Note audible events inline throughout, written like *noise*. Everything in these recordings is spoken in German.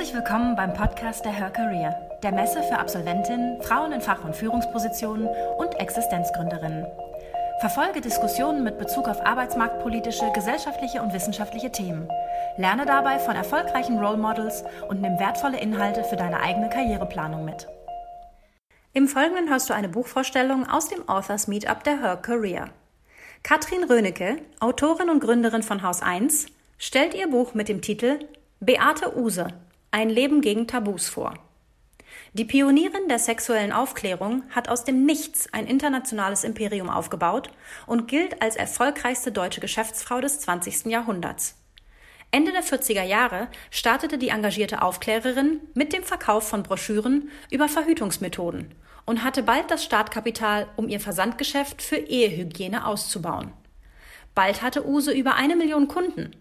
Herzlich willkommen beim Podcast der Her Career, der Messe für Absolventinnen, Frauen in Fach- und Führungspositionen und Existenzgründerinnen. Verfolge Diskussionen mit Bezug auf arbeitsmarktpolitische, gesellschaftliche und wissenschaftliche Themen. Lerne dabei von erfolgreichen Role Models und nimm wertvolle Inhalte für deine eigene Karriereplanung mit. Im Folgenden hörst du eine Buchvorstellung aus dem Authors Meetup der Her Career. Katrin Rönecke, Autorin und Gründerin von Haus 1, stellt ihr Buch mit dem Titel Beate Use, ein Leben gegen Tabus vor. Die Pionierin der sexuellen Aufklärung hat aus dem Nichts ein internationales Imperium aufgebaut und gilt als erfolgreichste deutsche Geschäftsfrau des 20. Jahrhunderts. Ende der 40er Jahre startete die engagierte Aufklärerin mit dem Verkauf von Broschüren über Verhütungsmethoden und hatte bald das Startkapital, um ihr Versandgeschäft für Ehehygiene auszubauen. Bald hatte Use über eine Million Kunden.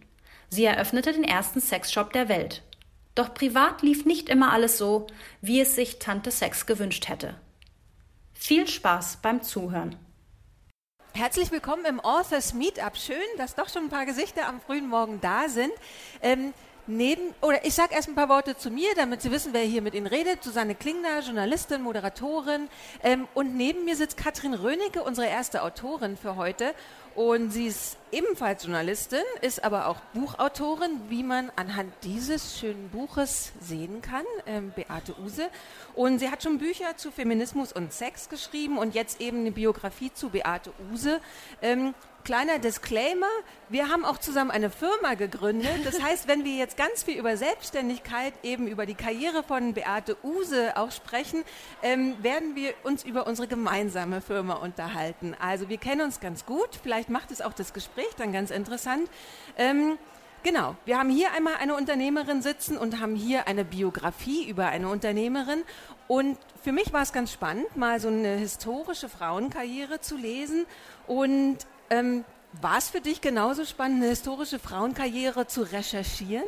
Sie eröffnete den ersten Sexshop der Welt. Doch privat lief nicht immer alles so, wie es sich Tante Sex gewünscht hätte. Viel Spaß beim Zuhören. Herzlich willkommen im Authors Meetup. Schön, dass doch schon ein paar Gesichter am frühen Morgen da sind. Ähm, neben, oder ich sage erst ein paar Worte zu mir, damit Sie wissen, wer hier mit Ihnen redet. Susanne Klingner, Journalistin, Moderatorin. Ähm, und neben mir sitzt Katrin Rönecke, unsere erste Autorin für heute. Und sie ist ebenfalls Journalistin, ist aber auch Buchautorin, wie man anhand dieses schönen Buches sehen kann, ähm, Beate Use. Und sie hat schon Bücher zu Feminismus und Sex geschrieben und jetzt eben eine Biografie zu Beate Use. Ähm, kleiner Disclaimer, wir haben auch zusammen eine Firma gegründet. Das heißt, wenn wir jetzt ganz viel über Selbstständigkeit, eben über die Karriere von Beate Use auch sprechen, ähm, werden wir uns über unsere gemeinsame Firma unterhalten. Also wir kennen uns ganz gut, vielleicht macht es auch das Gespräch dann ganz interessant. Ähm, Genau, wir haben hier einmal eine Unternehmerin sitzen und haben hier eine Biografie über eine Unternehmerin. Und für mich war es ganz spannend, mal so eine historische Frauenkarriere zu lesen. Und ähm, war es für dich genauso spannend, eine historische Frauenkarriere zu recherchieren?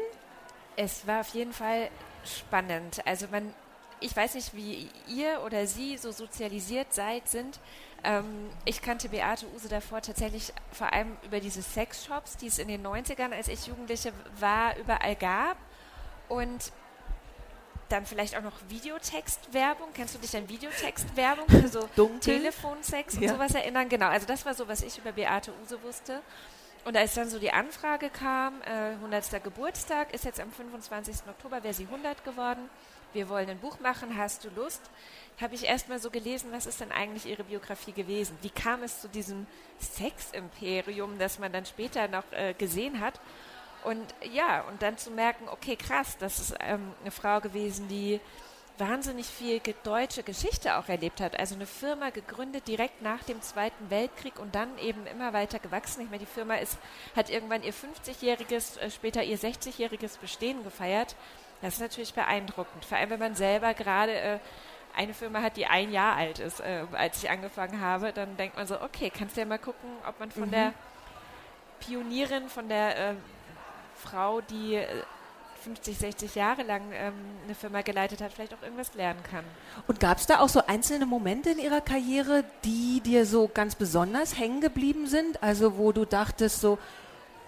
Es war auf jeden Fall spannend. Also man, ich weiß nicht, wie ihr oder Sie so sozialisiert seid, sind. Ähm, ich kannte Beate Use davor tatsächlich vor allem über diese Sexshops, die es in den 90ern, als ich Jugendliche war, überall gab. Und dann vielleicht auch noch Videotextwerbung. Kennst du dich an Videotextwerbung *laughs* für so Telefonsex und ja. sowas erinnern? Genau, also das war so, was ich über Beate Use wusste. Und als dann so die Anfrage kam, äh, 100. Geburtstag, ist jetzt am 25. Oktober, wäre sie 100 geworden. Wir wollen ein Buch machen, hast du Lust? Habe ich erstmal so gelesen, was ist denn eigentlich ihre Biografie gewesen? Wie kam es zu diesem Seximperium, das man dann später noch äh, gesehen hat? Und ja, und dann zu merken, okay, krass, das ist ähm, eine Frau gewesen, die wahnsinnig viel deutsche Geschichte auch erlebt hat. Also eine Firma gegründet direkt nach dem Zweiten Weltkrieg und dann eben immer weiter gewachsen. Ich meine, die Firma ist, hat irgendwann ihr 50-jähriges, äh, später ihr 60-jähriges Bestehen gefeiert. Das ist natürlich beeindruckend. Vor allem, wenn man selber gerade äh, eine Firma hat, die ein Jahr alt ist, äh, als ich angefangen habe, dann denkt man so, okay, kannst du ja mal gucken, ob man von mhm. der Pionierin, von der äh, Frau, die 50, äh, 60 Jahre lang ähm, eine Firma geleitet hat, vielleicht auch irgendwas lernen kann. Und gab es da auch so einzelne Momente in ihrer Karriere, die dir so ganz besonders hängen geblieben sind? Also wo du dachtest so,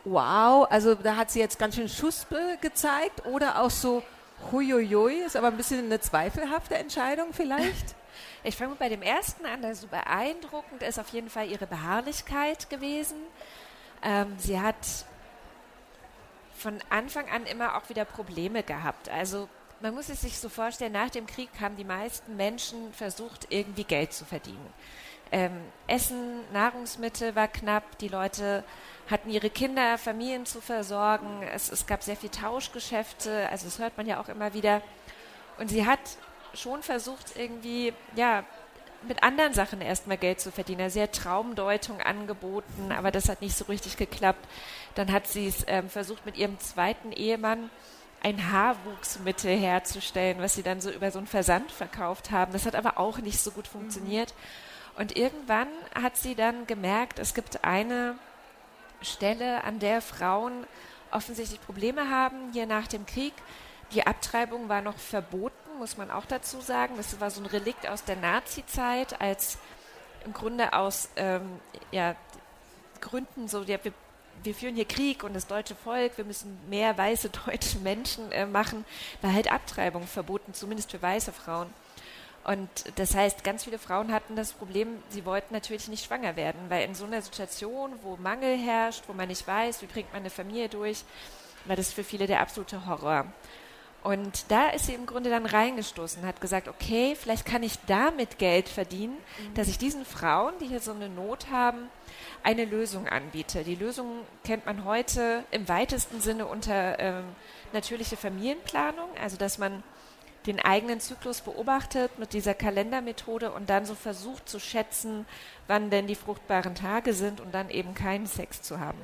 wow, also da hat sie jetzt ganz schön Schuss gezeigt oder auch so, huiuiui, ist aber ein bisschen eine zweifelhafte Entscheidung vielleicht? *laughs* Ich fange bei dem ersten an, der so beeindruckend ist auf jeden Fall ihre Beharrlichkeit gewesen. Ähm, sie hat von Anfang an immer auch wieder Probleme gehabt. Also man muss es sich so vorstellen, nach dem Krieg haben die meisten Menschen versucht, irgendwie Geld zu verdienen. Ähm, Essen, Nahrungsmittel war knapp, die Leute hatten ihre Kinder, Familien zu versorgen, es, es gab sehr viel Tauschgeschäfte, also das hört man ja auch immer wieder. Und sie hat schon versucht, irgendwie, ja, mit anderen Sachen erstmal Geld zu verdienen. Sie hat Traumdeutung angeboten, aber das hat nicht so richtig geklappt. Dann hat sie es ähm, versucht, mit ihrem zweiten Ehemann ein Haarwuchsmittel herzustellen, was sie dann so über so einen Versand verkauft haben. Das hat aber auch nicht so gut funktioniert. Und irgendwann hat sie dann gemerkt, es gibt eine Stelle, an der Frauen offensichtlich Probleme haben, hier nach dem Krieg. Die Abtreibung war noch verboten muss man auch dazu sagen. Das war so ein Relikt aus der Nazi-Zeit, als im Grunde aus ähm, ja, Gründen so, ja, wir wir führen hier Krieg und das deutsche Volk, wir müssen mehr weiße deutsche Menschen äh, machen, war halt Abtreibung verboten, zumindest für weiße Frauen. Und das heißt, ganz viele Frauen hatten das Problem, sie wollten natürlich nicht schwanger werden, weil in so einer Situation, wo Mangel herrscht, wo man nicht weiß, wie bringt man eine Familie durch, war das für viele der absolute Horror. Und da ist sie im Grunde dann reingestoßen, hat gesagt, okay, vielleicht kann ich damit Geld verdienen, mhm. dass ich diesen Frauen, die hier so eine Not haben, eine Lösung anbiete. Die Lösung kennt man heute im weitesten Sinne unter ähm, natürliche Familienplanung, also dass man den eigenen Zyklus beobachtet mit dieser Kalendermethode und dann so versucht zu schätzen, wann denn die fruchtbaren Tage sind und dann eben keinen Sex zu haben.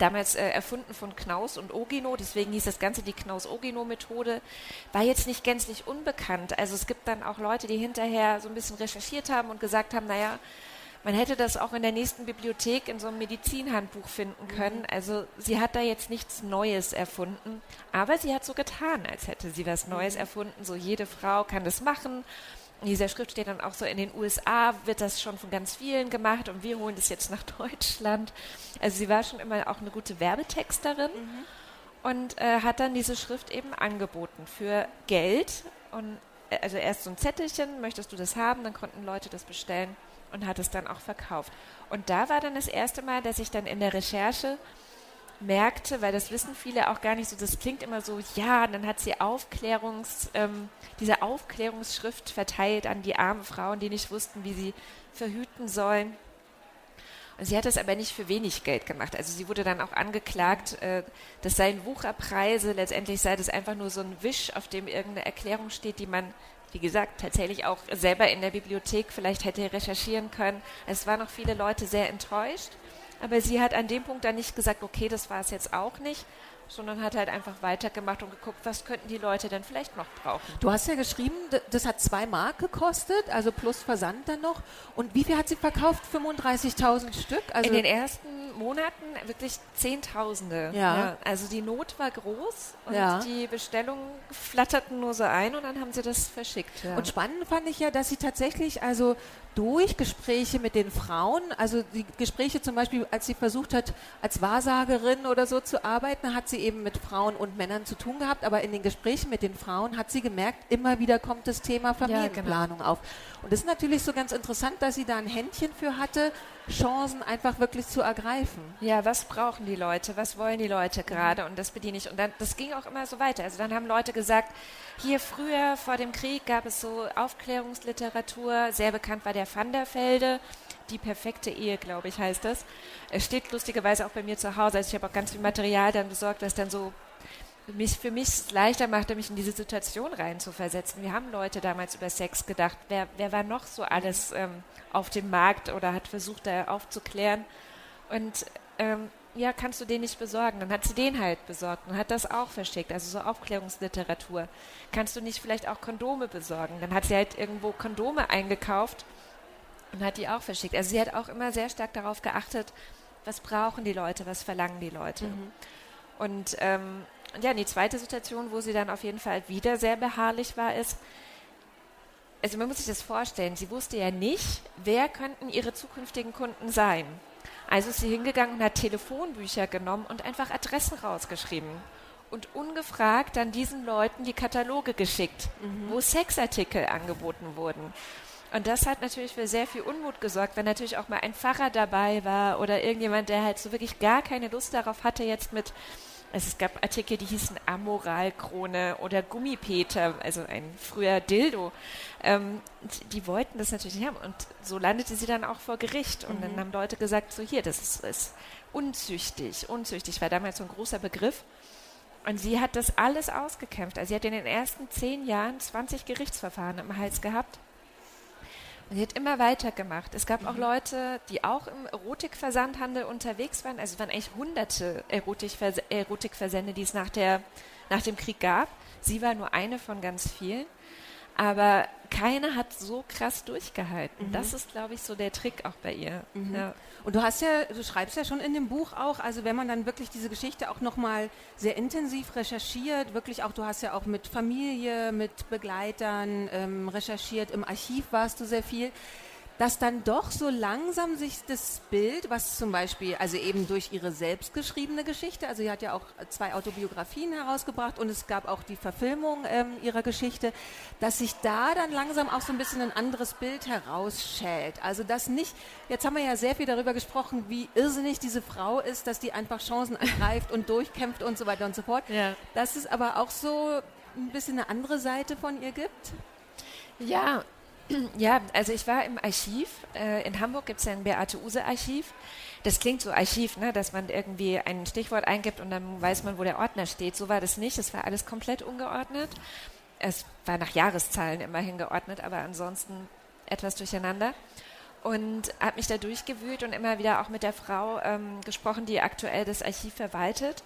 Damals äh, erfunden von Knaus und Ogino, deswegen hieß das Ganze die Knaus-Ogino-Methode, war jetzt nicht gänzlich unbekannt. Also es gibt dann auch Leute, die hinterher so ein bisschen recherchiert haben und gesagt haben, naja, man hätte das auch in der nächsten Bibliothek in so einem Medizinhandbuch finden mhm. können. Also sie hat da jetzt nichts Neues erfunden, aber sie hat so getan, als hätte sie was Neues mhm. erfunden. So jede Frau kann das machen. In dieser Schrift steht dann auch so, in den USA wird das schon von ganz vielen gemacht und wir holen das jetzt nach *laughs* Deutschland. Also sie war schon immer auch eine gute Werbetexterin mhm. und äh, hat dann diese Schrift eben angeboten für Geld. Und äh, also erst so ein Zettelchen, möchtest du das haben? Dann konnten Leute das bestellen und hat es dann auch verkauft. Und da war dann das erste Mal, dass ich dann in der Recherche merkte, weil das wissen viele auch gar nicht so, das klingt immer so, ja, dann hat sie Aufklärungs, ähm, diese Aufklärungsschrift verteilt an die armen Frauen, die nicht wussten, wie sie verhüten sollen. Und sie hat das aber nicht für wenig Geld gemacht. Also sie wurde dann auch angeklagt, äh, das seien Wucherpreise, letztendlich sei das einfach nur so ein Wisch, auf dem irgendeine Erklärung steht, die man wie gesagt, tatsächlich auch selber in der Bibliothek vielleicht hätte recherchieren können. Es waren noch viele Leute sehr enttäuscht, aber sie hat an dem Punkt dann nicht gesagt, okay, das war es jetzt auch nicht, sondern hat halt einfach weitergemacht und geguckt, was könnten die Leute denn vielleicht noch brauchen. Du hast ja geschrieben, das hat zwei Mark gekostet, also plus Versand dann noch. Und wie viel hat sie verkauft? 35.000 Stück? Also In den ersten Monaten wirklich Zehntausende. Ja. ja. Also die Not war groß und ja. die Bestellungen flatterten nur so ein und dann haben sie das verschickt. Ja. Und spannend fand ich ja, dass sie tatsächlich also durch Gespräche mit den Frauen, also die Gespräche zum Beispiel, als sie versucht hat, als Wahrsagerin oder so zu arbeiten, hat sie eben mit Frauen und Männern zu tun gehabt, aber in den Gesprächen mit den Frauen hat sie gemerkt, immer wieder kommt das Thema Familienplanung ja, genau. auf. Und es ist natürlich so ganz interessant, dass sie da ein Händchen für hatte, Chancen einfach wirklich zu ergreifen. Ja, was brauchen die Leute? Was wollen die Leute gerade? Und das bediene ich. Und dann, das ging auch immer so weiter. Also dann haben Leute gesagt, hier früher vor dem Krieg gab es so Aufklärungsliteratur. Sehr bekannt war der Van der Velde. Die perfekte Ehe, glaube ich, heißt das. Es steht lustigerweise auch bei mir zu Hause. Also ich habe auch ganz viel Material dann besorgt, was dann so mich, für mich leichter machte, mich in diese Situation reinzuversetzen. Wir haben Leute damals über Sex gedacht. Wer, wer war noch so alles ähm, auf dem Markt oder hat versucht, da aufzuklären? Und ähm, ja, kannst du den nicht besorgen? Dann hat sie den halt besorgt und hat das auch verschickt, also so Aufklärungsliteratur. Kannst du nicht vielleicht auch Kondome besorgen? Dann hat sie halt irgendwo Kondome eingekauft und hat die auch verschickt. Also sie hat auch immer sehr stark darauf geachtet, was brauchen die Leute, was verlangen die Leute. Mhm. Und ähm, ja, die zweite Situation, wo sie dann auf jeden Fall wieder sehr beharrlich war, ist, also man muss sich das vorstellen, sie wusste ja nicht, wer könnten ihre zukünftigen Kunden sein. Also ist sie hingegangen und hat Telefonbücher genommen und einfach Adressen rausgeschrieben. Und ungefragt dann diesen Leuten die Kataloge geschickt, mhm. wo Sexartikel angeboten wurden. Und das hat natürlich für sehr viel Unmut gesorgt, wenn natürlich auch mal ein Pfarrer dabei war oder irgendjemand, der halt so wirklich gar keine Lust darauf hatte, jetzt mit also es gab Artikel, die hießen Amoralkrone oder Gummipeter, also ein früher Dildo. Ähm, die wollten das natürlich nicht haben. Und so landete sie dann auch vor Gericht. Und mhm. dann haben Leute gesagt, so hier, das ist, ist unzüchtig. Unzüchtig war damals so ein großer Begriff. Und sie hat das alles ausgekämpft. Also sie hat in den ersten zehn Jahren 20 Gerichtsverfahren im Hals gehabt. Und sie hat immer weitergemacht. Es gab mhm. auch Leute, die auch im Erotikversandhandel unterwegs waren. Also es waren eigentlich hunderte Erotikvers Erotikversände, die es nach, der, nach dem Krieg gab. Sie war nur eine von ganz vielen. Aber keine hat so krass durchgehalten. Mhm. Das ist, glaube ich, so der Trick auch bei ihr. Mhm. Ja. Und du hast ja, du schreibst ja schon in dem Buch auch, also wenn man dann wirklich diese Geschichte auch nochmal sehr intensiv recherchiert, wirklich auch, du hast ja auch mit Familie, mit Begleitern ähm, recherchiert, im Archiv warst du sehr viel dass dann doch so langsam sich das Bild, was zum Beispiel, also eben durch ihre selbstgeschriebene Geschichte, also sie hat ja auch zwei Autobiografien herausgebracht und es gab auch die Verfilmung ähm, ihrer Geschichte, dass sich da dann langsam auch so ein bisschen ein anderes Bild herausschält. Also das nicht, jetzt haben wir ja sehr viel darüber gesprochen, wie irrsinnig diese Frau ist, dass die einfach Chancen ergreift und durchkämpft und so weiter und so fort. Ja. Dass es aber auch so ein bisschen eine andere Seite von ihr gibt. Ja, ja, also ich war im Archiv. Äh, in Hamburg gibt es ja ein Beate-Use-Archiv. Das klingt so Archiv, ne, dass man irgendwie ein Stichwort eingibt und dann weiß man, wo der Ordner steht. So war das nicht. Es war alles komplett ungeordnet. Es war nach Jahreszahlen immerhin geordnet, aber ansonsten etwas durcheinander. Und habe mich da durchgewühlt und immer wieder auch mit der Frau ähm, gesprochen, die aktuell das Archiv verwaltet.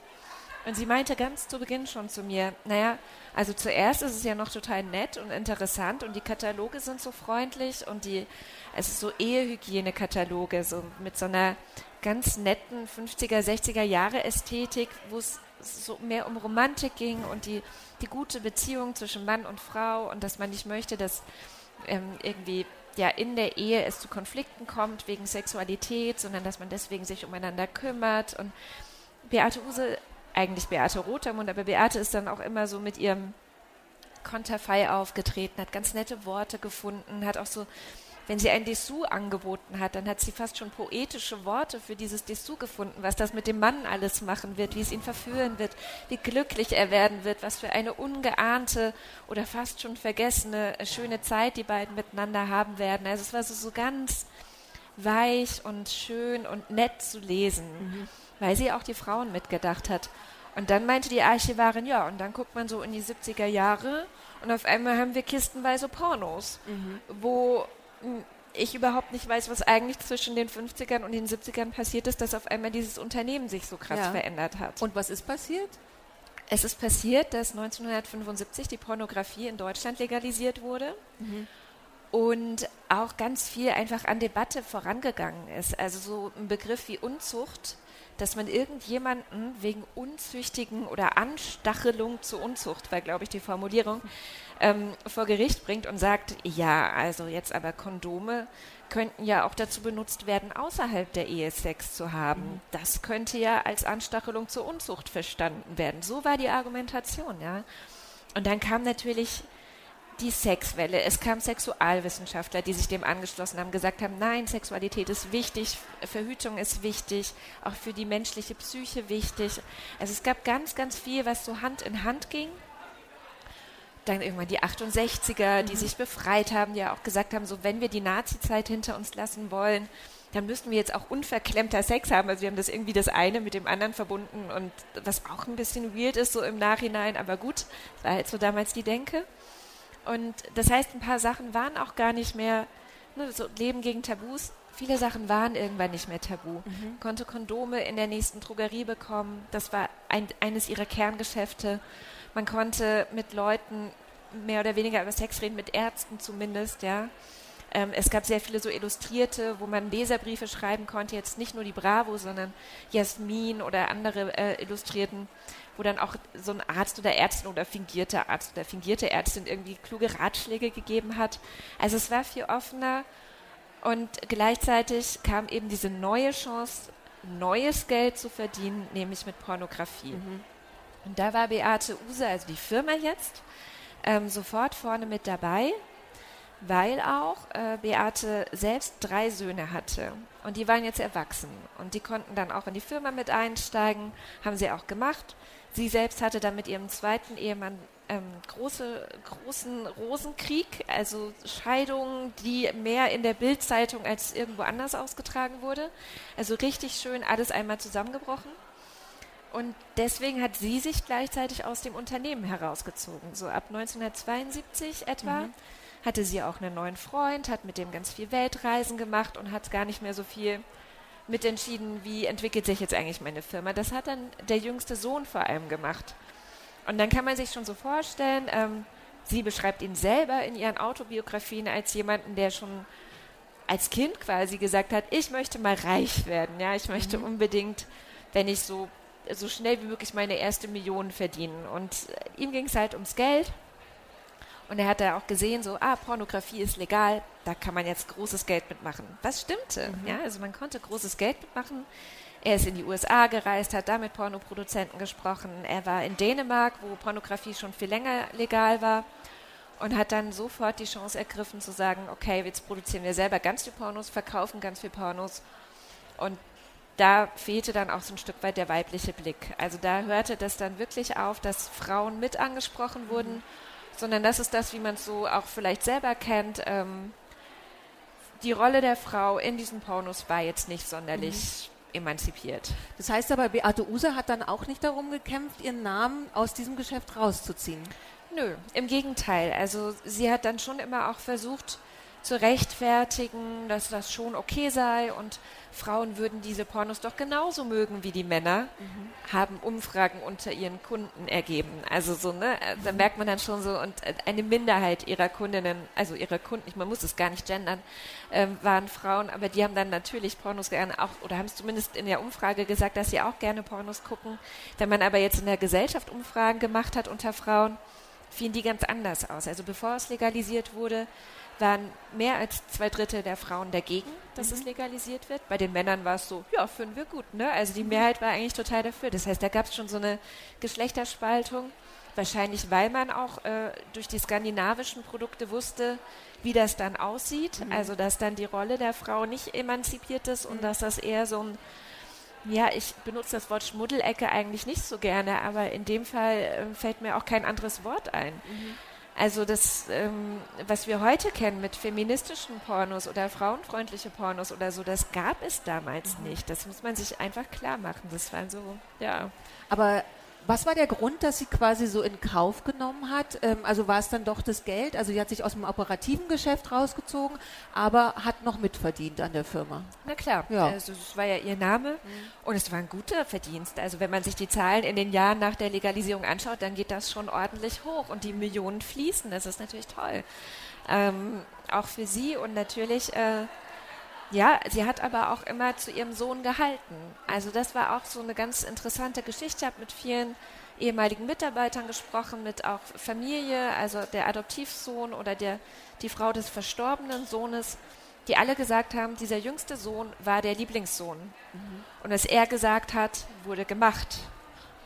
Und sie meinte ganz zu Beginn schon zu mir, naja, also zuerst ist es ja noch total nett und interessant und die Kataloge sind so freundlich und die, es ist so Ehehygienekataloge, so mit so einer ganz netten 50er, 60er Jahre Ästhetik, wo es so mehr um Romantik ging und die, die gute Beziehung zwischen Mann und Frau und dass man nicht möchte, dass ähm, irgendwie ja in der Ehe es zu Konflikten kommt wegen Sexualität, sondern dass man deswegen sich umeinander kümmert. Und Beate Use eigentlich Beate Rotermund, aber Beate ist dann auch immer so mit ihrem Konterfei aufgetreten, hat ganz nette Worte gefunden, hat auch so, wenn sie ein Dessous angeboten hat, dann hat sie fast schon poetische Worte für dieses Dessous gefunden, was das mit dem Mann alles machen wird, wie es ihn verführen wird, wie glücklich er werden wird, was für eine ungeahnte oder fast schon vergessene äh, schöne Zeit die beiden miteinander haben werden. Also es war so, so ganz weich und schön und nett zu lesen. Mhm weil sie auch die Frauen mitgedacht hat. Und dann meinte die Archivarin, ja, und dann guckt man so in die 70er Jahre und auf einmal haben wir kistenweise Pornos, mhm. wo ich überhaupt nicht weiß, was eigentlich zwischen den 50ern und den 70ern passiert ist, dass auf einmal dieses Unternehmen sich so krass ja. verändert hat. Und was ist passiert? Es ist passiert, dass 1975 die Pornografie in Deutschland legalisiert wurde. Mhm und auch ganz viel einfach an Debatte vorangegangen ist. Also so ein Begriff wie Unzucht dass man irgendjemanden wegen unzüchtigen oder Anstachelung zur Unzucht, war glaube ich die Formulierung, ähm, vor Gericht bringt und sagt, ja, also jetzt aber Kondome könnten ja auch dazu benutzt werden, außerhalb der Ehe Sex zu haben. Mhm. Das könnte ja als Anstachelung zur Unzucht verstanden werden. So war die Argumentation, ja. Und dann kam natürlich die Sexwelle. Es kamen Sexualwissenschaftler, die sich dem angeschlossen haben, gesagt haben, nein, Sexualität ist wichtig, Verhütung ist wichtig, auch für die menschliche Psyche wichtig. Also es gab ganz, ganz viel, was so Hand in Hand ging. Dann irgendwann die 68er, die mhm. sich befreit haben, die ja auch gesagt haben, so wenn wir die Nazi-Zeit hinter uns lassen wollen, dann müssten wir jetzt auch unverklemmter Sex haben. Also wir haben das irgendwie das eine mit dem anderen verbunden und was auch ein bisschen weird ist so im Nachhinein, aber gut, war halt so damals die Denke. Und das heißt, ein paar Sachen waren auch gar nicht mehr, ne, so Leben gegen Tabus. Viele Sachen waren irgendwann nicht mehr tabu. Mhm. Konnte Kondome in der nächsten Drogerie bekommen. Das war ein, eines ihrer Kerngeschäfte. Man konnte mit Leuten mehr oder weniger über Sex reden, mit Ärzten zumindest, ja. Ähm, es gab sehr viele so Illustrierte, wo man Leserbriefe schreiben konnte, jetzt nicht nur die Bravo, sondern Jasmin oder andere äh, Illustrierten wo dann auch so ein Arzt oder Ärztin oder fingierte Arzt oder fingierte Ärztin irgendwie kluge Ratschläge gegeben hat. Also es war viel offener und gleichzeitig kam eben diese neue Chance, neues Geld zu verdienen, nämlich mit Pornografie. Mhm. Und da war Beate Use, also die Firma jetzt, ähm, sofort vorne mit dabei, weil auch äh, Beate selbst drei Söhne hatte. Und die waren jetzt erwachsen. Und die konnten dann auch in die Firma mit einsteigen, haben sie auch gemacht. Sie selbst hatte dann mit ihrem zweiten Ehemann ähm, große, großen Rosenkrieg, also Scheidungen, die mehr in der Bildzeitung als irgendwo anders ausgetragen wurde. Also richtig schön alles einmal zusammengebrochen. Und deswegen hat sie sich gleichzeitig aus dem Unternehmen herausgezogen. So ab 1972 etwa mhm. hatte sie auch einen neuen Freund, hat mit dem ganz viel Weltreisen gemacht und hat gar nicht mehr so viel mitentschieden, wie entwickelt sich jetzt eigentlich meine Firma. Das hat dann der jüngste Sohn vor allem gemacht. Und dann kann man sich schon so vorstellen, ähm, sie beschreibt ihn selber in ihren Autobiografien als jemanden, der schon als Kind quasi gesagt hat, ich möchte mal reich werden, ja, ich möchte mhm. unbedingt, wenn ich so so schnell wie möglich meine erste Million verdienen. Und ihm ging es halt ums Geld. Und er hat da auch gesehen, so, ah, Pornografie ist legal, da kann man jetzt großes Geld mitmachen. Was stimmte? Mhm. Ja, also man konnte großes Geld mitmachen. Er ist in die USA gereist, hat da mit Pornoproduzenten gesprochen. Er war in Dänemark, wo Pornografie schon viel länger legal war und hat dann sofort die Chance ergriffen zu sagen, okay, jetzt produzieren wir selber ganz viel Pornos, verkaufen ganz viel Pornos. Und da fehlte dann auch so ein Stück weit der weibliche Blick. Also da hörte das dann wirklich auf, dass Frauen mit angesprochen wurden, sondern das ist das, wie man es so auch vielleicht selber kennt. Ähm, die Rolle der Frau in diesen Pornos war jetzt nicht sonderlich mhm emanzipiert. Das heißt aber, Beate Use hat dann auch nicht darum gekämpft, ihren Namen aus diesem Geschäft rauszuziehen. Nö, im Gegenteil. Also sie hat dann schon immer auch versucht zu rechtfertigen, dass das schon okay sei und Frauen würden diese Pornos doch genauso mögen wie die Männer, mhm. haben Umfragen unter ihren Kunden ergeben. Also so, ne, da mhm. merkt man dann schon so, und eine Minderheit ihrer Kundinnen, also ihrer Kunden, man muss es gar nicht gendern, ähm, waren Frauen, aber die haben dann natürlich Pornos gerne auch, oder haben es zumindest in der Umfrage gesagt, dass sie auch gerne Pornos gucken. Wenn man aber jetzt in der Gesellschaft Umfragen gemacht hat unter Frauen, fielen die ganz anders aus. Also bevor es legalisiert wurde, waren mehr als zwei Drittel der Frauen dagegen, dass mhm. es legalisiert wird. Bei den Männern war es so, ja, finden wir gut. Ne? Also die mhm. Mehrheit war eigentlich total dafür. Das heißt, da gab es schon so eine Geschlechterspaltung. Wahrscheinlich, weil man auch äh, durch die skandinavischen Produkte wusste, wie das dann aussieht. Mhm. Also, dass dann die Rolle der Frau nicht emanzipiert ist und mhm. dass das eher so ein, ja, ich benutze das Wort Schmuddelecke eigentlich nicht so gerne, aber in dem Fall äh, fällt mir auch kein anderes Wort ein. Mhm. Also das, ähm, was wir heute kennen mit feministischen Pornos oder frauenfreundliche Pornos oder so, das gab es damals mhm. nicht. Das muss man sich einfach klar machen. Das war so, ja. Aber was war der Grund, dass sie quasi so in Kauf genommen hat? Ähm, also war es dann doch das Geld? Also sie hat sich aus dem operativen Geschäft rausgezogen, aber hat noch mitverdient an der Firma. Na klar, ja. also das war ja ihr Name mhm. und es war ein guter Verdienst. Also wenn man sich die Zahlen in den Jahren nach der Legalisierung anschaut, dann geht das schon ordentlich hoch und die Millionen fließen. Das ist natürlich toll. Ähm, auch für sie und natürlich äh, ja, sie hat aber auch immer zu ihrem Sohn gehalten. Also das war auch so eine ganz interessante Geschichte. Ich habe mit vielen ehemaligen Mitarbeitern gesprochen, mit auch Familie, also der Adoptivsohn oder der, die Frau des verstorbenen Sohnes, die alle gesagt haben, dieser jüngste Sohn war der Lieblingssohn. Mhm. Und was er gesagt hat, wurde gemacht.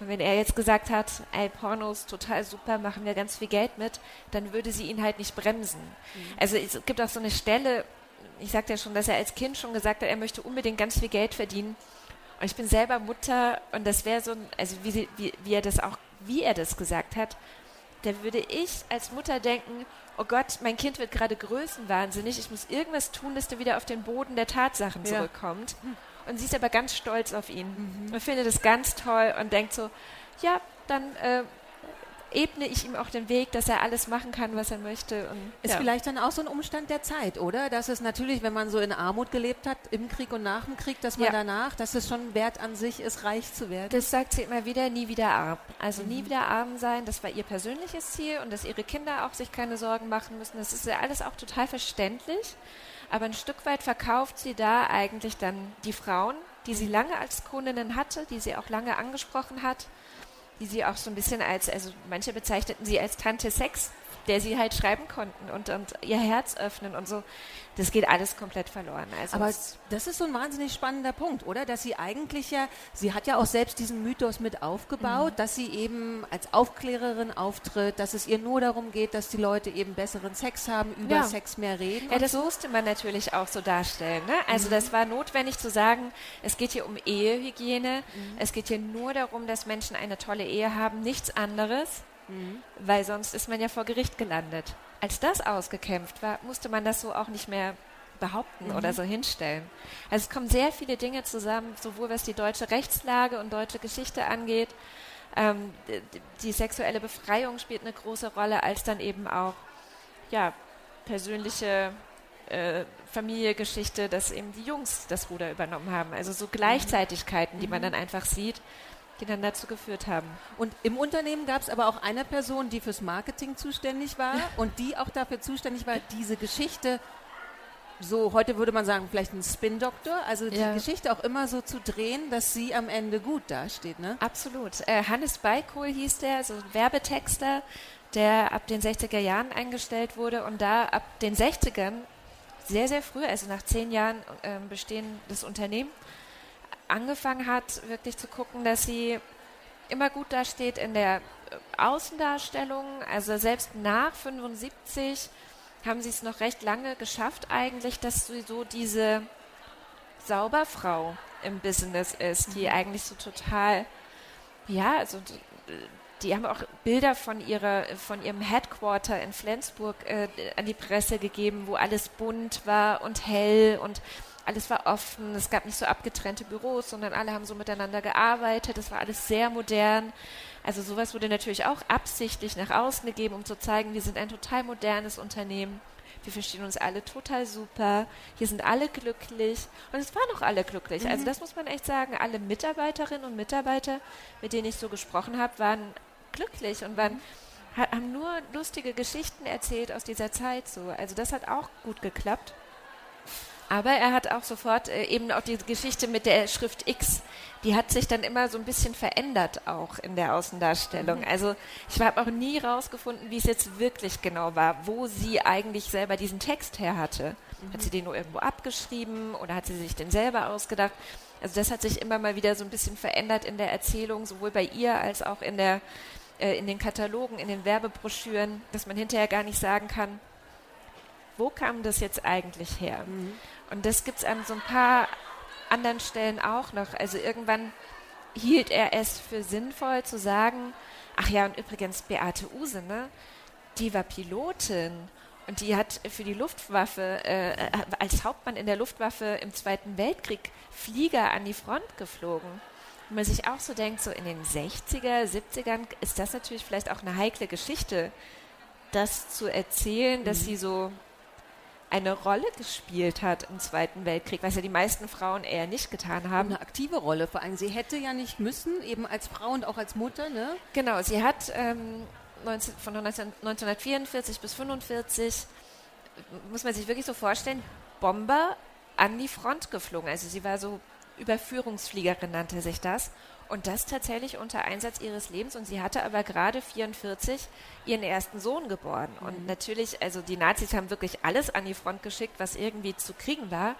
Und wenn er jetzt gesagt hat, ey, Pornos total super, machen wir ganz viel Geld mit, dann würde sie ihn halt nicht bremsen. Mhm. Also es gibt auch so eine Stelle, ich sagte ja schon, dass er als Kind schon gesagt hat, er möchte unbedingt ganz viel Geld verdienen. Und ich bin selber Mutter und das wäre so, also wie, sie, wie, wie er das auch, wie er das gesagt hat, da würde ich als Mutter denken, oh Gott, mein Kind wird gerade größenwahnsinnig, ich muss irgendwas tun, dass er wieder auf den Boden der Tatsachen ja. zurückkommt. Und sie ist aber ganz stolz auf ihn mhm. und findet das ganz toll und denkt so, ja, dann äh, ebne ich ihm auch den Weg, dass er alles machen kann, was er möchte. Und, ist ja. vielleicht dann auch so ein Umstand der Zeit, oder? Dass es natürlich, wenn man so in Armut gelebt hat, im Krieg und nach dem Krieg, dass man ja. danach, dass es schon wert an sich ist, reich zu werden. Das sagt sie immer wieder, nie wieder arm. Also mhm. nie wieder arm sein, das war ihr persönliches Ziel und dass ihre Kinder auch sich keine Sorgen machen müssen. Das ist ja alles auch total verständlich. Aber ein Stück weit verkauft sie da eigentlich dann die Frauen, die sie lange als Kundinnen hatte, die sie auch lange angesprochen hat die sie auch so ein bisschen als, also manche bezeichneten sie als Tante Sex, der sie halt schreiben konnten und, und ihr Herz öffnen und so. Das geht alles komplett verloren. Also Aber das ist so ein wahnsinnig spannender Punkt, oder? Dass sie eigentlich ja, sie hat ja auch selbst diesen Mythos mit aufgebaut, mhm. dass sie eben als Aufklärerin auftritt, dass es ihr nur darum geht, dass die Leute eben besseren Sex haben, über ja. Sex mehr reden. Ja, das so. musste man natürlich auch so darstellen. Ne? Also mhm. das war notwendig zu sagen, es geht hier um Ehehygiene, mhm. es geht hier nur darum, dass Menschen eine tolle Ehe haben, nichts anderes. Mhm. Weil sonst ist man ja vor Gericht gelandet. Als das ausgekämpft war, musste man das so auch nicht mehr behaupten mhm. oder so hinstellen. Also es kommen sehr viele Dinge zusammen, sowohl was die deutsche Rechtslage und deutsche Geschichte angeht. Ähm, die, die sexuelle Befreiung spielt eine große Rolle, als dann eben auch ja, persönliche äh, Familiengeschichte, dass eben die Jungs das Ruder übernommen haben. Also so Gleichzeitigkeiten, die man mhm. dann einfach sieht die dann dazu geführt haben. Und im Unternehmen gab es aber auch eine Person, die fürs Marketing zuständig war und die auch dafür zuständig war, diese Geschichte so, heute würde man sagen, vielleicht ein Spin-Doktor, also die ja. Geschichte auch immer so zu drehen, dass sie am Ende gut dasteht, ne? Absolut. Äh, Hannes Beikohl hieß der, so ein Werbetexter, der ab den 60er Jahren eingestellt wurde und da ab den 60ern sehr, sehr früh, also nach zehn Jahren äh, Bestehen des Unternehmens, angefangen hat, wirklich zu gucken, dass sie immer gut dasteht in der äh, Außendarstellung. Also selbst nach 75 haben sie es noch recht lange geschafft eigentlich, dass sie so diese Sauberfrau im Business ist, die mhm. eigentlich so total, ja, also die haben auch Bilder von ihrer, von ihrem Headquarter in Flensburg äh, an die Presse gegeben, wo alles bunt war und hell und alles war offen. Es gab nicht so abgetrennte Büros, sondern alle haben so miteinander gearbeitet. Es war alles sehr modern. Also sowas wurde natürlich auch absichtlich nach außen gegeben, um zu zeigen, wir sind ein total modernes Unternehmen. Wir verstehen uns alle total super. Hier sind alle glücklich. Und es waren auch alle glücklich. Also mhm. Also das muss man echt sagen. Alle Mitarbeiterinnen und Mitarbeiter, mit denen ich so gesprochen habe, waren glücklich und waren, haben nur lustige Geschichten erzählt aus dieser Zeit so. Also das hat auch gut geklappt. Aber er hat auch sofort äh, eben auch die Geschichte mit der Schrift X, die hat sich dann immer so ein bisschen verändert auch in der Außendarstellung. Mhm. Also ich habe auch nie rausgefunden, wie es jetzt wirklich genau war, wo sie eigentlich selber diesen Text her hatte. Mhm. Hat sie den nur irgendwo abgeschrieben oder hat sie sich den selber ausgedacht? Also das hat sich immer mal wieder so ein bisschen verändert in der Erzählung, sowohl bei ihr als auch in der äh, in den Katalogen, in den Werbebroschüren, dass man hinterher gar nicht sagen kann, wo kam das jetzt eigentlich her? Mhm. Und das gibt es an so ein paar anderen Stellen auch noch. Also irgendwann hielt er es für sinnvoll zu sagen, ach ja, und übrigens Beate Use, ne? Die war Pilotin und die hat für die Luftwaffe, äh, als Hauptmann in der Luftwaffe im Zweiten Weltkrieg Flieger an die Front geflogen. Und man sich auch so denkt, so in den 60er, 70ern ist das natürlich vielleicht auch eine heikle Geschichte, das zu erzählen, dass mhm. sie so eine Rolle gespielt hat im Zweiten Weltkrieg, was ja die meisten Frauen eher nicht getan haben. Eine aktive Rolle, vor allem sie hätte ja nicht müssen, eben als Frau und auch als Mutter, ne? Genau, sie hat ähm, 19, von 19, 1944 bis 1945, muss man sich wirklich so vorstellen, Bomber an die Front geflogen. Also sie war so Überführungsfliegerin, nannte sich das. Und das tatsächlich unter Einsatz ihres Lebens. Und sie hatte aber gerade 44 ihren ersten Sohn geboren. Mhm. Und natürlich, also die Nazis haben wirklich alles an die Front geschickt, was irgendwie zu kriegen war.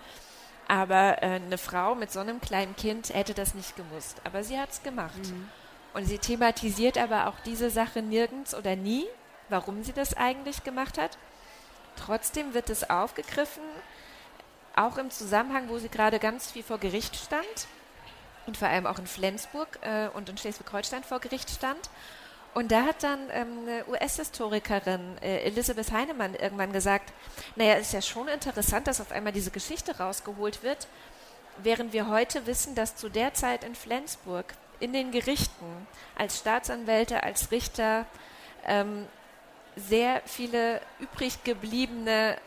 Aber äh, eine Frau mit so einem kleinen Kind hätte das nicht gemusst. Aber sie hat es gemacht. Mhm. Und sie thematisiert aber auch diese Sache nirgends oder nie, warum sie das eigentlich gemacht hat. Trotzdem wird es aufgegriffen, auch im Zusammenhang, wo sie gerade ganz viel vor Gericht stand und vor allem auch in Flensburg äh, und in Schleswig-Holstein vor Gericht stand. Und da hat dann ähm, eine US-Historikerin äh, Elisabeth Heinemann irgendwann gesagt, naja, ist ja schon interessant, dass auf einmal diese Geschichte rausgeholt wird, während wir heute wissen, dass zu der Zeit in Flensburg in den Gerichten als Staatsanwälte, als Richter ähm, sehr viele übrig gebliebene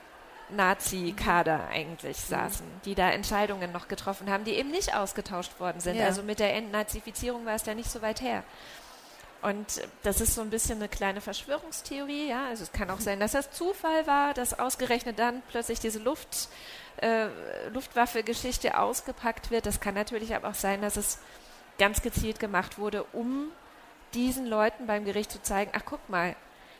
Nazi-Kader eigentlich mhm. saßen, die da Entscheidungen noch getroffen haben, die eben nicht ausgetauscht worden sind. Ja. Also mit der Entnazifizierung war es da nicht so weit her. Und das ist so ein bisschen eine kleine Verschwörungstheorie, ja. Also es kann auch sein, dass das Zufall war, dass ausgerechnet dann plötzlich diese Luft, äh, Luftwaffe-Geschichte ausgepackt wird. Das kann natürlich aber auch sein, dass es ganz gezielt gemacht wurde, um diesen Leuten beim Gericht zu zeigen, ach guck mal,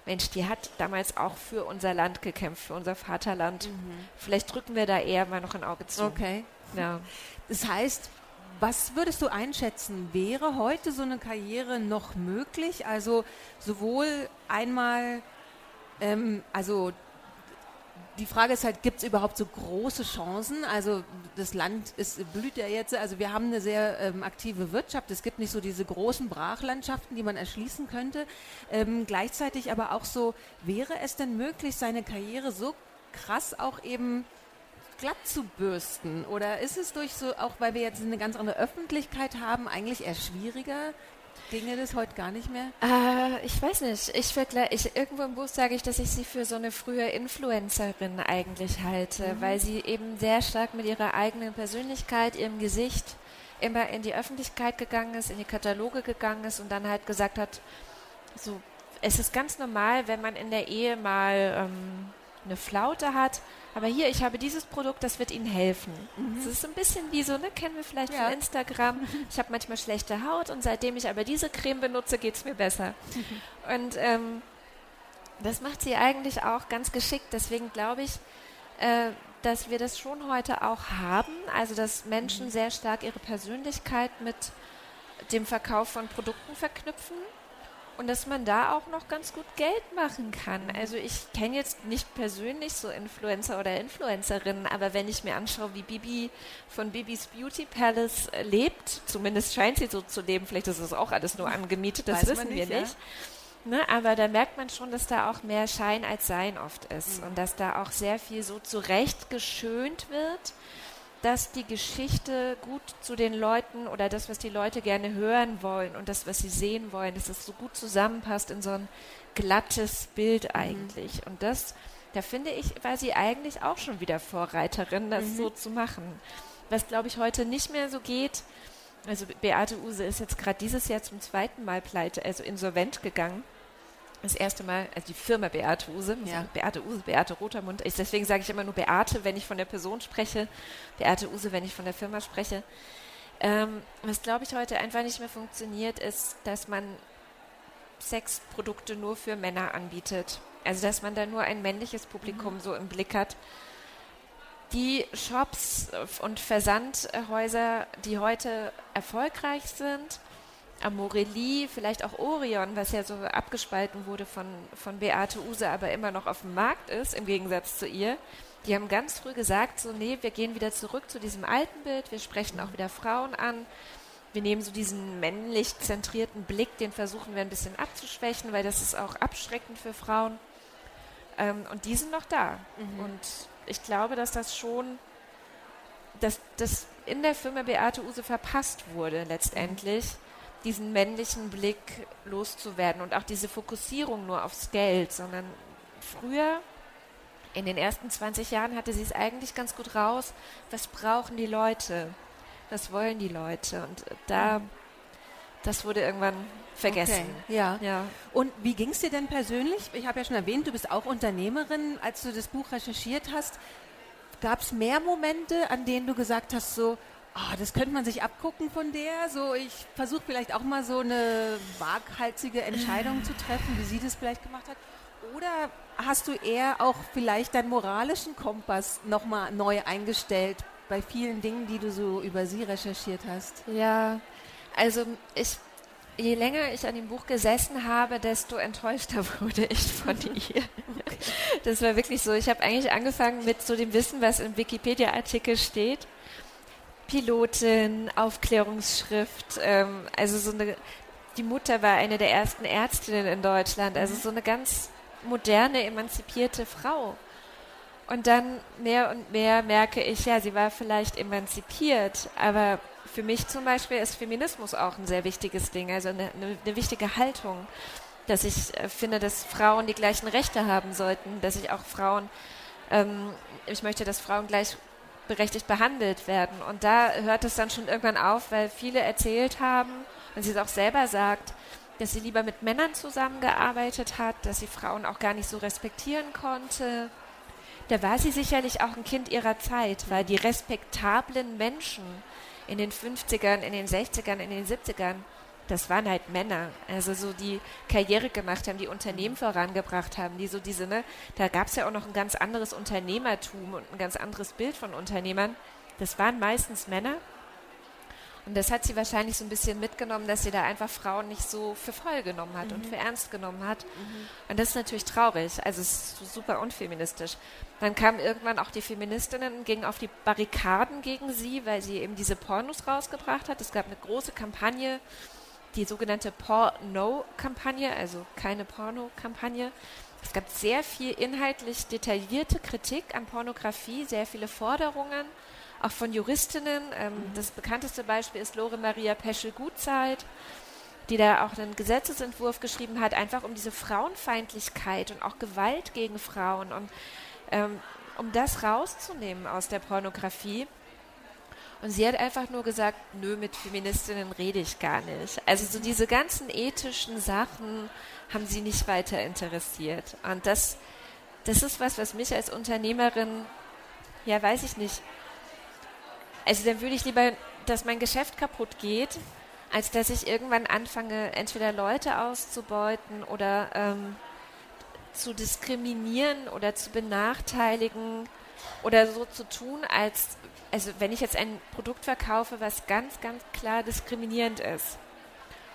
Mensch, die hat damals auch für unser Land gekämpft, für unser Vaterland. Mhm. Vielleicht drücken wir da eher mal noch ein Auge zu. Okay. Ja. Das heißt, was würdest du einschätzen? Wäre heute so eine Karriere noch möglich? Also sowohl einmal, ähm, also die Frage ist halt, gibt es überhaupt so große Chancen? Also das Land ist, blüht ja jetzt, also wir haben eine sehr ähm, aktive Wirtschaft. Es gibt nicht so diese großen Brachlandschaften, die man erschließen könnte. Ähm, gleichzeitig aber auch so, wäre es denn möglich, seine Karriere so krass auch eben glatt zu bürsten? Oder ist es durch so, auch weil wir jetzt eine ganz andere Öffentlichkeit haben, eigentlich eher schwieriger, Ginge das heute gar nicht mehr? Äh, ich weiß nicht. Ich vergleiche, irgendwo im Buch sage ich, dass ich sie für so eine frühe Influencerin eigentlich halte, mhm. weil sie eben sehr stark mit ihrer eigenen Persönlichkeit, ihrem Gesicht immer in die Öffentlichkeit gegangen ist, in die Kataloge gegangen ist und dann halt gesagt hat, so, es ist ganz normal, wenn man in der Ehe mal ähm, eine Flaute hat, aber hier, ich habe dieses Produkt, das wird Ihnen helfen. Mhm. Das ist ein bisschen wie so, ne, kennen wir vielleicht ja. von Instagram. Ich habe manchmal schlechte Haut und seitdem ich aber diese Creme benutze, geht es mir besser. Mhm. *laughs* Und ähm, Das macht sie eigentlich auch ganz geschickt. Deswegen glaube ich, äh, dass wir das schon heute auch haben. Also dass Menschen mhm. sehr stark ihre Persönlichkeit mit dem Verkauf von Produkten verknüpfen und dass man da auch noch ganz gut Geld machen kann. Also ich kenne jetzt nicht persönlich so Influencer oder Influencerinnen, aber wenn ich mir anschaue, wie Bibi von Bibis Beauty Palace äh, lebt, zumindest scheint sie so zu leben, vielleicht ist es auch alles nur angemietet, das Weiß wissen nicht, wir nicht. Ja. Ne, aber da merkt man schon, dass da auch mehr Schein als Sein oft ist mhm. und dass da auch sehr viel so zurecht geschönt wird dass die Geschichte gut zu den Leuten oder das, was die Leute gerne hören wollen und das, was sie sehen wollen, dass es so gut zusammenpasst in so ein glattes Bild mhm. eigentlich. Mhm. Und das, da finde ich, war sie eigentlich auch schon wieder Vorreiterin, das mhm. so zu machen. Was, glaube ich, heute nicht mehr so geht. Also Beate Use ist jetzt gerade dieses Jahr zum zweiten Mal pleite, also insolvent gegangen das erste Mal, also die Firma Beate Use, ja. Beate Use, Beate Rotermund. Ich, deswegen sage ich immer nur Beate, wenn ich von der Person spreche, Beate Use, wenn ich von der Firma spreche. Ähm, was, glaube ich, heute einfach nicht mehr funktioniert, ist, dass man Sexprodukte nur für Männer anbietet. Also, dass man da nur ein männliches Publikum mhm. so im Blick hat. Die Shops und Versandhäuser, die heute erfolgreich sind, Amorelie, vielleicht auch Orion, was ja so abgespalten wurde von, von Beate Use, aber immer noch auf dem Markt ist, im Gegensatz zu ihr. Die haben ganz früh gesagt, so, nee, wir gehen wieder zurück zu diesem alten Bild, wir sprechen auch wieder Frauen an. Wir nehmen so diesen männlich zentrierten Blick, den versuchen wir ein bisschen abzuschwächen, weil das ist auch abschreckend für Frauen. Ähm, und die sind noch da. Mhm. Und ich glaube, dass das schon, dass das in der Firma Beate Use verpasst wurde letztendlich. Mhm diesen männlichen Blick loszuwerden und auch diese Fokussierung nur aufs Geld, sondern früher, in den ersten 20 Jahren, hatte sie es eigentlich ganz gut raus, was brauchen die Leute, was wollen die Leute und da, das wurde irgendwann vergessen. Okay, ja. ja. Und wie ging es dir denn persönlich? Ich habe ja schon erwähnt, du bist auch Unternehmerin. Als du das Buch recherchiert hast, gab es mehr Momente, an denen du gesagt hast, so, oh, das könnte man sich abgucken von der. So, ich versuche vielleicht auch mal so eine waghalsige Entscheidung zu treffen, wie sie das vielleicht gemacht hat. Oder hast du eher auch vielleicht deinen moralischen Kompass nochmal neu eingestellt bei vielen Dingen, die du so über sie recherchiert hast? Ja, also ich je länger ich an dem Buch gesessen habe, desto enttäuschter *laughs* wurde ich von *laughs* ihr. Das war wirklich so. Ich habe eigentlich angefangen mit so dem Wissen, was im Wikipedia-Artikel steht. Pilotin, Aufklärungsschrift, ähm, also so eine, die Mutter war eine der ersten Ärztinnen in Deutschland, also so eine ganz moderne, emanzipierte Frau. Und dann mehr und mehr merke ich, ja, sie war vielleicht emanzipiert, aber für mich zum Beispiel ist Feminismus auch ein sehr wichtiges Ding, also eine, eine, eine wichtige Haltung, dass ich äh, finde, dass Frauen die gleichen Rechte haben sollten, dass ich auch Frauen, ähm, ich möchte, dass Frauen gleich berechtigt behandelt werden. Und da hört es dann schon irgendwann auf, weil viele erzählt haben, und sie es auch selber sagt, dass sie lieber mit Männern zusammengearbeitet hat, dass sie Frauen auch gar nicht so respektieren konnte. Da war sie sicherlich auch ein Kind ihrer Zeit, weil die respektablen Menschen in den 50ern, in den 60ern, in den 70ern, das waren halt Männer, also so die Karriere gemacht haben, die Unternehmen vorangebracht haben, die so diese, ne, da gab es ja auch noch ein ganz anderes Unternehmertum und ein ganz anderes Bild von Unternehmern. Das waren meistens Männer. Und das hat sie wahrscheinlich so ein bisschen mitgenommen, dass sie da einfach Frauen nicht so für voll genommen hat mhm. und für ernst genommen hat. Mhm. Und das ist natürlich traurig. Also es ist super unfeministisch. Dann kamen irgendwann auch die Feministinnen und gingen auf die Barrikaden gegen sie, weil sie eben diese Pornos rausgebracht hat. Es gab eine große Kampagne, die sogenannte Porno-Kampagne, also keine Porno-Kampagne. Es gab sehr viel inhaltlich detaillierte Kritik an Pornografie, sehr viele Forderungen, auch von Juristinnen. Ähm, mhm. Das bekannteste Beispiel ist Lore Maria Peschel-Gutzeit, die da auch einen Gesetzesentwurf geschrieben hat, einfach um diese Frauenfeindlichkeit und auch Gewalt gegen Frauen und ähm, um das rauszunehmen aus der Pornografie. Und sie hat einfach nur gesagt, nö, mit Feministinnen rede ich gar nicht. Also so diese ganzen ethischen Sachen haben sie nicht weiter interessiert. Und das, das ist was, was mich als Unternehmerin, ja, weiß ich nicht. Also dann würde ich lieber, dass mein Geschäft kaputt geht, als dass ich irgendwann anfange, entweder Leute auszubeuten oder ähm, zu diskriminieren oder zu benachteiligen oder so zu tun, als, also wenn ich jetzt ein Produkt verkaufe, was ganz, ganz klar diskriminierend ist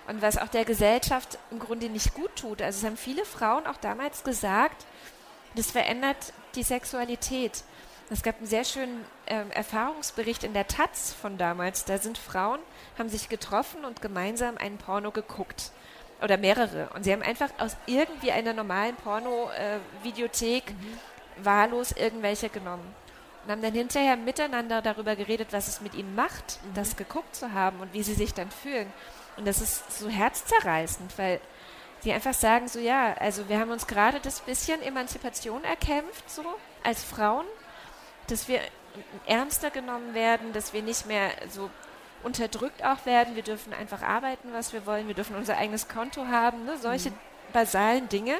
und was auch der Gesellschaft im Grunde nicht gut tut. Also es haben viele Frauen auch damals gesagt, das verändert die Sexualität. Es gab einen sehr schönen äh, Erfahrungsbericht in der Taz von damals. Da sind Frauen, haben sich getroffen und gemeinsam einen Porno geguckt. Oder mehrere. Und sie haben einfach aus irgendwie einer normalen Porno-Videothek äh, mhm. wahllos irgendwelche genommen. Und haben dann hinterher miteinander darüber geredet, was es mit ihnen macht, mhm. das geguckt zu haben und wie sie sich dann fühlen. Und das ist so herzzerreißend, weil die einfach sagen, so ja, also wir haben uns gerade das bisschen Emanzipation erkämpft, so als Frauen, dass wir ernster genommen werden, dass wir nicht mehr so unterdrückt auch werden. Wir dürfen einfach arbeiten, was wir wollen. Wir dürfen unser eigenes Konto haben. Ne? Solche mhm. basalen Dinge.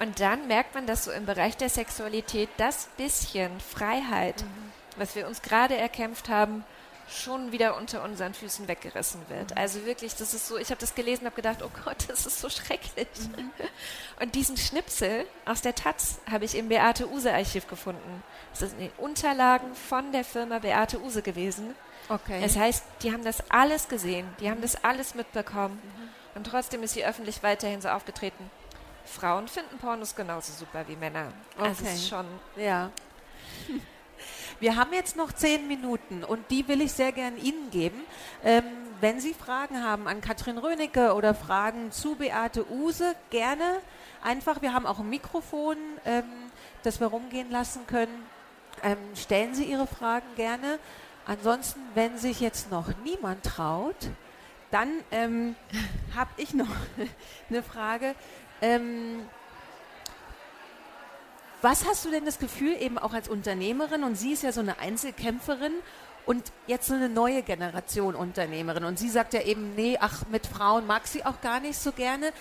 Und dann merkt man, dass so im Bereich der Sexualität das bisschen Freiheit, mhm. was wir uns gerade erkämpft haben, schon wieder unter unseren Füßen weggerissen wird. Mhm. Also wirklich, das ist so, ich habe das gelesen, habe gedacht, oh Gott, *laughs* das ist so schrecklich. Mhm. Und diesen Schnipsel aus der Taz habe ich im Beate Use Archiv gefunden. Das sind die Unterlagen von der Firma Beate Use gewesen. Okay. Das heißt, die haben das alles gesehen, die haben das alles mitbekommen. Mhm. Und trotzdem ist sie öffentlich weiterhin so aufgetreten. Frauen finden Pornos genauso super wie Männer. Okay. Also ist schon. Ja. *laughs* Wir haben jetzt noch zehn Minuten und die will ich sehr gern Ihnen geben. Ähm, wenn Sie Fragen haben an Katrin Rönecke oder Fragen zu Beate Use, gerne einfach. Wir haben auch ein Mikrofon, ähm, das wir rumgehen lassen können. Ähm, stellen Sie Ihre Fragen gerne. Ansonsten, wenn sich jetzt noch niemand traut, dann ähm, *laughs* habe ich noch *laughs* eine Frage. Ähm, was hast du denn das Gefühl, eben auch als Unternehmerin, und sie ist ja so eine Einzelkämpferin und jetzt so eine neue Generation Unternehmerin, und sie sagt ja eben, nee, ach, mit Frauen mag sie auch gar nicht so gerne.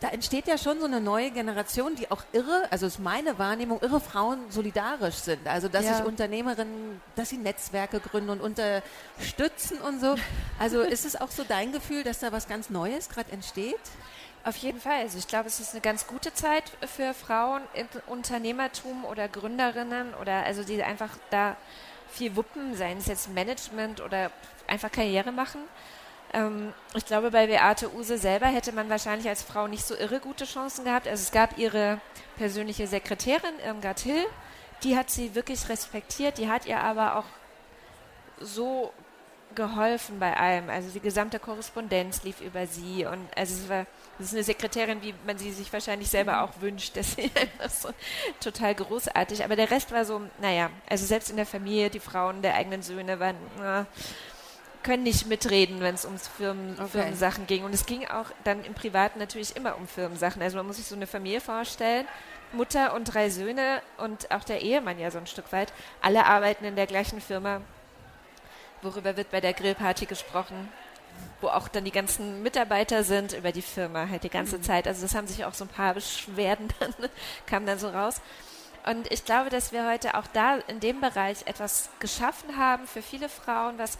Da entsteht ja schon so eine neue Generation, die auch irre, also ist meine Wahrnehmung, irre Frauen solidarisch sind. Also, dass ja. sich Unternehmerinnen, dass sie Netzwerke gründen und unterstützen und so. *laughs* Also, ist es auch so dein Gefühl, dass da was ganz Neues gerade entsteht? Auf jeden Fall. Also ich glaube, es ist eine ganz gute Zeit für Frauen im Unternehmertum oder Gründerinnen oder also die einfach da viel wuppen, seien es jetzt Management oder einfach Karriere machen. Ähm, ich glaube, bei Beate Use selber hätte man wahrscheinlich als Frau nicht so irre gute Chancen gehabt. Also es gab ihre persönliche Sekretärin Irmgard Hill, die hat sie wirklich respektiert, die hat ihr aber auch so geholfen bei allem. Also die gesamte Korrespondenz lief über sie und also es war das ist eine Sekretärin, wie man sie sich wahrscheinlich selber auch wünscht. Das ist einfach so total großartig. Aber der Rest war so, naja, also selbst in der Familie, die Frauen der eigenen Söhne waren, na, können nicht mitreden, wenn es um Firmen, okay. Firmensachen ging. Und es ging auch dann im Privaten natürlich immer um Firmensachen. Also man muss sich so eine Familie vorstellen. Mutter und drei Söhne und auch der Ehemann ja so ein Stück weit. Alle arbeiten in der gleichen Firma. Worüber wird bei der Grillparty gesprochen? Wo auch dann die ganzen Mitarbeiter sind über die Firma halt die ganze mhm. Zeit. Also das haben sich auch so ein paar Beschwerden *laughs* dann, kamen dann so raus. Und ich glaube, dass wir heute auch da in dem Bereich etwas geschaffen haben für viele Frauen, was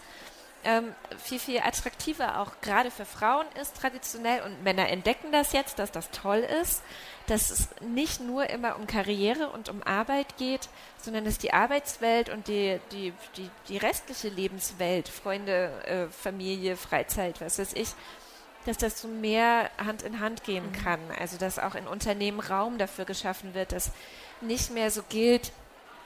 ähm, viel, viel attraktiver auch gerade für Frauen ist traditionell und Männer entdecken das jetzt, dass das toll ist, dass es nicht nur immer um Karriere und um Arbeit geht, sondern dass die Arbeitswelt und die, die, die, die restliche Lebenswelt, Freunde, äh, Familie, Freizeit, was weiß ich, dass das so mehr Hand in Hand gehen mhm. kann. Also dass auch in Unternehmen Raum dafür geschaffen wird, dass nicht mehr so gilt,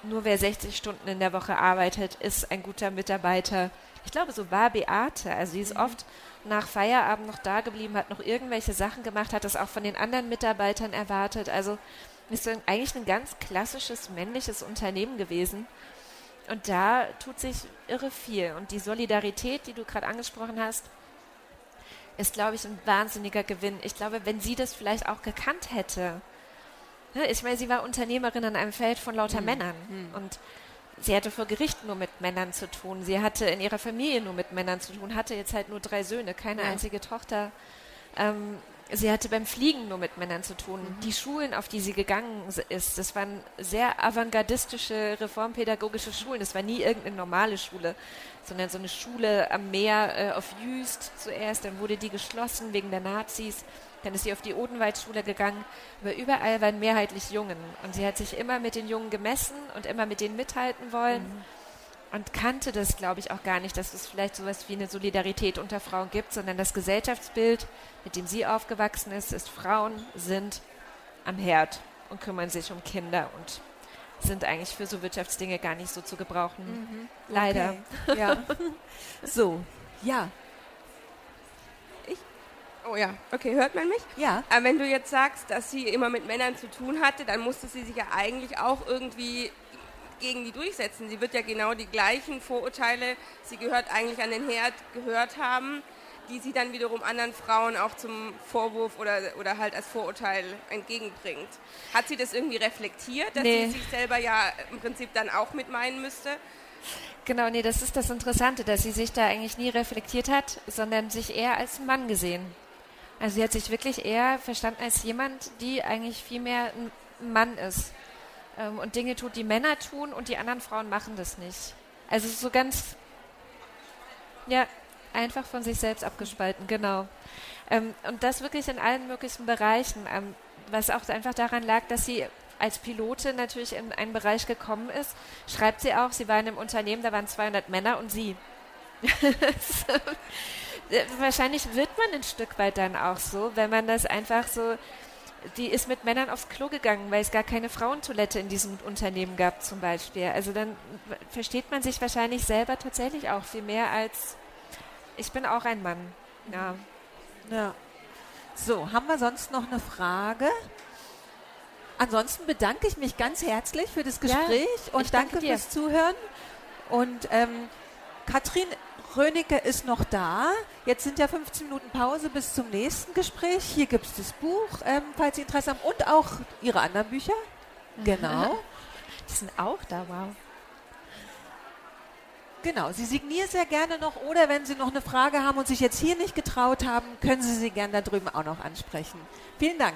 nur wer 60 Stunden in der Woche arbeitet, ist ein guter Mitarbeiter. Ich glaube, so war Beate. Also sie ist mhm. oft nach Feierabend noch da geblieben, hat noch irgendwelche Sachen gemacht, hat das auch von den anderen Mitarbeitern erwartet. Also ist eigentlich ein ganz klassisches männliches Unternehmen gewesen. Und da tut sich irre viel. Und die Solidarität, die du gerade angesprochen hast, ist, glaube ich, ein wahnsinniger Gewinn. Ich glaube, wenn sie das vielleicht auch gekannt hätte, ne, ich meine, sie war Unternehmerin in einem Feld von lauter hm. Männern. Hm. Und sie hatte vor Gericht nur mit Männern zu tun. Sie hatte in ihrer Familie nur mit Männern zu tun, hatte jetzt halt nur drei Söhne, keine ja. einzige Tochter. Ähm, sie hatte beim Fliegen nur mit Männern zu tun. Mhm. Die Schulen, auf die sie gegangen ist, das waren sehr avantgardistische, reformpädagogische Schulen. Das war nie irgendeine normale Schule, sondern so eine Schule am Meer äh, auf Jüst zuerst. Dann wurde die geschlossen wegen der Nazis. Dann ist sie auf die Odenwaldschule gegangen, aber überall waren mehrheitlich Jungen. Und sie hat sich immer mit den Jungen gemessen und immer mit denen mithalten wollen. Mhm. Und kannte das, glaube ich, auch gar nicht, dass es vielleicht so etwas wie eine Solidarität unter Frauen gibt, sondern das Gesellschaftsbild, mit dem sie aufgewachsen ist, ist, Frauen sind am Herd und kümmern sich um Kinder und sind eigentlich für so Wirtschaftsdinge gar nicht so zu gebrauchen. Mhm. Leider. Okay. Ja. *laughs* so, ja. Oh ja, okay, hört man mich? Ja. Aber wenn du jetzt sagst, dass sie immer mit Männern zu tun hatte, dann musste sie sich ja eigentlich auch irgendwie gegen die durchsetzen. Sie wird ja genau die gleichen Vorurteile, sie gehört eigentlich an den Herd, gehört haben die sie dann wiederum anderen Frauen auch zum Vorwurf oder, oder halt als Vorurteil entgegenbringt. Hat sie das irgendwie reflektiert, dass nee. sie sich selber ja im Prinzip dann auch mit meinen müsste? Genau, nee, das ist das Interessante, dass sie sich da eigentlich nie reflektiert hat, sondern sich eher als Mann gesehen. Also sie hat sich wirklich eher verstanden als jemand, die eigentlich viel mehr ein Mann ist ähm, und Dinge tut, die Männer tun und die anderen Frauen machen das nicht. Also so ganz, ja, einfach von sich selbst abgespalten, genau. Ähm, und das wirklich in allen möglichen Bereichen, ähm, was auch einfach daran lag, dass sie als Pilotin natürlich in einen Bereich gekommen ist, schreibt sie auch, sie war in einem Unternehmen, da waren 200 Männer und sie. *laughs* Wahrscheinlich wird man ein Stück weit dann auch so, wenn man das einfach so, die ist mit Männern aufs Klo gegangen, weil es gar keine Frauentoilette in diesem Unternehmen gab zum Beispiel. Also dann versteht man sich wahrscheinlich selber tatsächlich auch viel mehr als ich bin auch ein Mann. Ja. Ja. So, haben wir sonst noch eine Frage? Ansonsten bedanke ich mich ganz herzlich für das Gespräch ja, und danke, danke fürs Zuhören. Und ähm, Katrin Rönecke ist noch da. Jetzt sind ja 15 Minuten Pause bis zum nächsten Gespräch. Hier gibt es das Buch, ähm, falls Sie Interesse haben, und auch Ihre anderen Bücher. Genau. *laughs* Die sind auch da, wow. Genau, Sie signieren sehr gerne noch oder wenn Sie noch eine Frage haben und sich jetzt hier nicht getraut haben, können Sie sie gerne da drüben auch noch ansprechen. Vielen Dank.